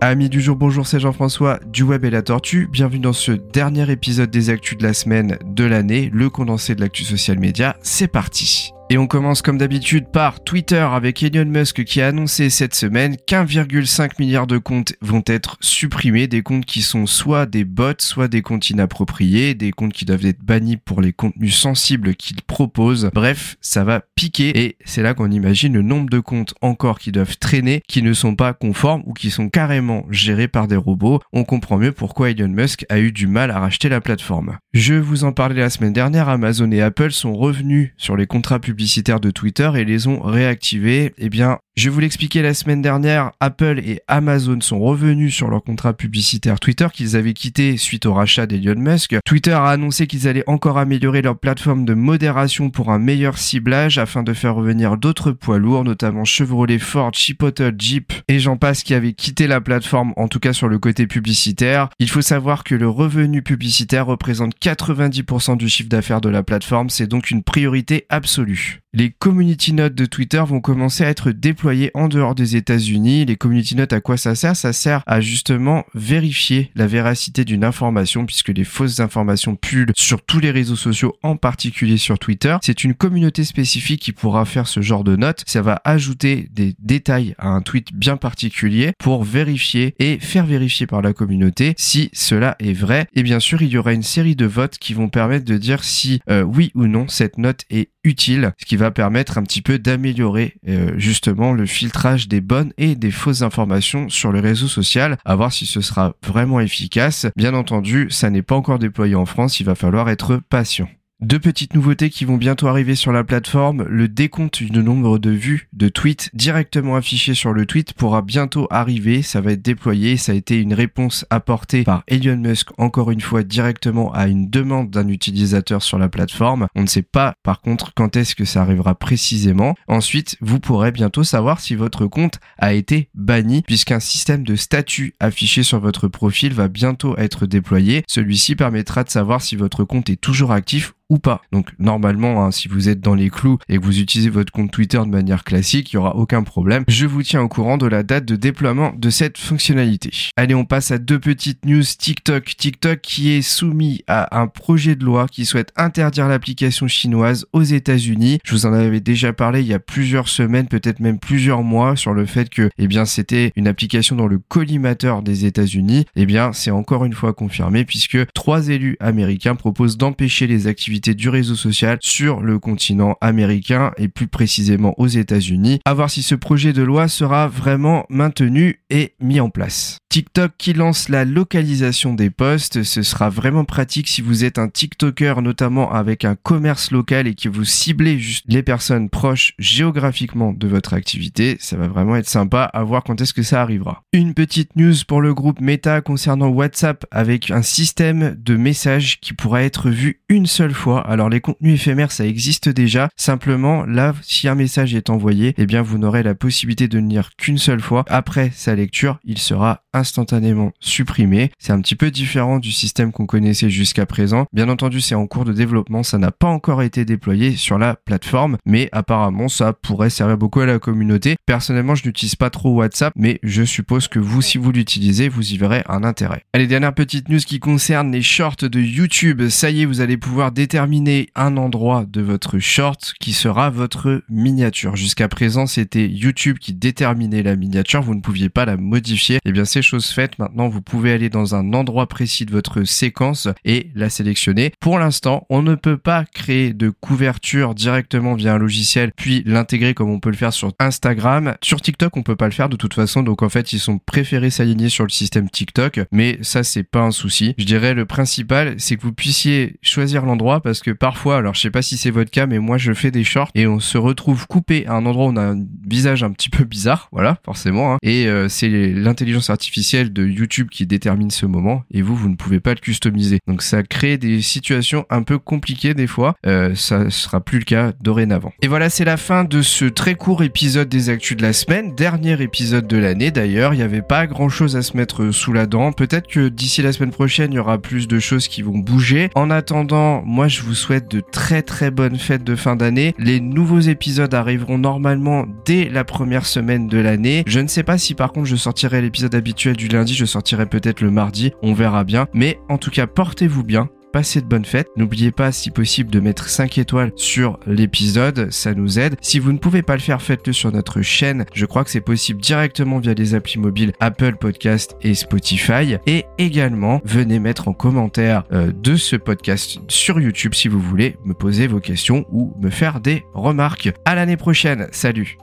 Amis du jour, bonjour, c'est Jean-François du Web et la Tortue. Bienvenue dans ce dernier épisode des Actus de la semaine de l'année, le condensé de l'actu social média. C'est parti. Et on commence comme d'habitude par Twitter avec Elon Musk qui a annoncé cette semaine qu'1,5 milliard de comptes vont être supprimés, des comptes qui sont soit des bots, soit des comptes inappropriés, des comptes qui doivent être bannis pour les contenus sensibles qu'il propose. Bref, ça va piquer et c'est là qu'on imagine le nombre de comptes encore qui doivent traîner, qui ne sont pas conformes ou qui sont carrément gérés par des robots. On comprend mieux pourquoi Elon Musk a eu du mal à racheter la plateforme. Je vous en parlais la semaine dernière, Amazon et Apple sont revenus sur les contrats publics publicitaires de Twitter et les ont réactivés. Eh bien, je vous l'expliquais la semaine dernière, Apple et Amazon sont revenus sur leur contrat publicitaire Twitter qu'ils avaient quitté suite au rachat d'Elon Musk. Twitter a annoncé qu'ils allaient encore améliorer leur plateforme de modération pour un meilleur ciblage afin de faire revenir d'autres poids lourds, notamment Chevrolet, Ford, Chipotle, Jeep et j'en passe qui avaient quitté la plateforme, en tout cas sur le côté publicitaire. Il faut savoir que le revenu publicitaire représente 90% du chiffre d'affaires de la plateforme, c'est donc une priorité absolue. Les community notes de Twitter vont commencer à être déployées en dehors des États-Unis. Les community notes, à quoi ça sert? Ça sert à justement vérifier la véracité d'une information puisque les fausses informations pullent sur tous les réseaux sociaux, en particulier sur Twitter. C'est une communauté spécifique qui pourra faire ce genre de notes. Ça va ajouter des détails à un tweet bien particulier pour vérifier et faire vérifier par la communauté si cela est vrai. Et bien sûr, il y aura une série de votes qui vont permettre de dire si euh, oui ou non cette note est utile, ce qui va permettre un petit peu d'améliorer euh, justement le filtrage des bonnes et des fausses informations sur le réseau social, à voir si ce sera vraiment efficace. Bien entendu, ça n'est pas encore déployé en France, il va falloir être patient. Deux petites nouveautés qui vont bientôt arriver sur la plateforme. Le décompte du nombre de vues de tweets directement affiché sur le tweet pourra bientôt arriver. Ça va être déployé. Ça a été une réponse apportée par Elon Musk encore une fois directement à une demande d'un utilisateur sur la plateforme. On ne sait pas par contre quand est-ce que ça arrivera précisément. Ensuite, vous pourrez bientôt savoir si votre compte a été banni puisqu'un système de statut affiché sur votre profil va bientôt être déployé. Celui-ci permettra de savoir si votre compte est toujours actif ou pas. Donc normalement, hein, si vous êtes dans les clous et que vous utilisez votre compte Twitter de manière classique, il n'y aura aucun problème. Je vous tiens au courant de la date de déploiement de cette fonctionnalité. Allez, on passe à deux petites news TikTok. TikTok qui est soumis à un projet de loi qui souhaite interdire l'application chinoise aux États-Unis. Je vous en avais déjà parlé il y a plusieurs semaines, peut-être même plusieurs mois, sur le fait que, eh bien, c'était une application dans le collimateur des États-Unis. Eh bien, c'est encore une fois confirmé puisque trois élus américains proposent d'empêcher les activités du réseau social sur le continent américain et plus précisément aux États-Unis. À voir si ce projet de loi sera vraiment maintenu et mis en place. TikTok qui lance la localisation des posts, ce sera vraiment pratique si vous êtes un TikToker notamment avec un commerce local et que vous ciblez juste les personnes proches géographiquement de votre activité, ça va vraiment être sympa à voir quand est-ce que ça arrivera. Une petite news pour le groupe Meta concernant WhatsApp avec un système de messages qui pourra être vu une seule fois alors les contenus éphémères, ça existe déjà. Simplement, là, si un message est envoyé, eh bien vous n'aurez la possibilité de ne lire qu'une seule fois. Après sa lecture, il sera instantanément supprimé. C'est un petit peu différent du système qu'on connaissait jusqu'à présent. Bien entendu, c'est en cours de développement, ça n'a pas encore été déployé sur la plateforme, mais apparemment ça pourrait servir beaucoup à la communauté. Personnellement, je n'utilise pas trop WhatsApp, mais je suppose que vous, si vous l'utilisez, vous y verrez un intérêt. Allez, dernière petite news qui concerne les shorts de YouTube. Ça y est, vous allez pouvoir déterminer un endroit de votre short qui sera votre miniature. Jusqu'à présent, c'était YouTube qui déterminait la miniature, vous ne pouviez pas la modifier. Et eh bien, c'est chose faite. Maintenant, vous pouvez aller dans un endroit précis de votre séquence et la sélectionner. Pour l'instant, on ne peut pas créer de couverture directement via un logiciel puis l'intégrer comme on peut le faire sur Instagram. Sur TikTok, on peut pas le faire de toute façon. Donc, en fait, ils sont préférés s'aligner sur le système TikTok. Mais ça, c'est pas un souci. Je dirais le principal, c'est que vous puissiez choisir l'endroit parce que parfois, alors je sais pas si c'est votre cas, mais moi je fais des shorts et on se retrouve coupé à un endroit où on a un visage un petit peu bizarre, voilà, forcément. Hein. et euh, c'est l'intelligence artificielle de YouTube qui détermine ce moment et vous, vous ne pouvez pas le customiser. Donc ça crée des situations un peu compliquées des fois. Euh, ça sera plus le cas dorénavant. Et voilà, c'est la fin de ce très court épisode des actus de la semaine, dernier épisode de l'année d'ailleurs. Il n'y avait pas grand chose à se mettre sous la dent. Peut-être que d'ici la semaine prochaine, il y aura plus de choses qui vont bouger. En attendant, moi je vous souhaite de très très bonnes fêtes de fin d'année. Les nouveaux épisodes arriveront normalement dès la première semaine de l'année. Je ne sais pas si par contre je sortirai l'épisode habituel du lundi, je sortirai peut-être le mardi, on verra bien. Mais en tout cas, portez-vous bien, passez de bonnes fêtes. N'oubliez pas, si possible, de mettre 5 étoiles sur l'épisode, ça nous aide. Si vous ne pouvez pas le faire, faites-le sur notre chaîne. Je crois que c'est possible directement via les applis mobiles Apple Podcast et Spotify. Et également, venez mettre en commentaire euh, de ce podcast sur YouTube si vous voulez me poser vos questions ou me faire des remarques. À l'année prochaine. Salut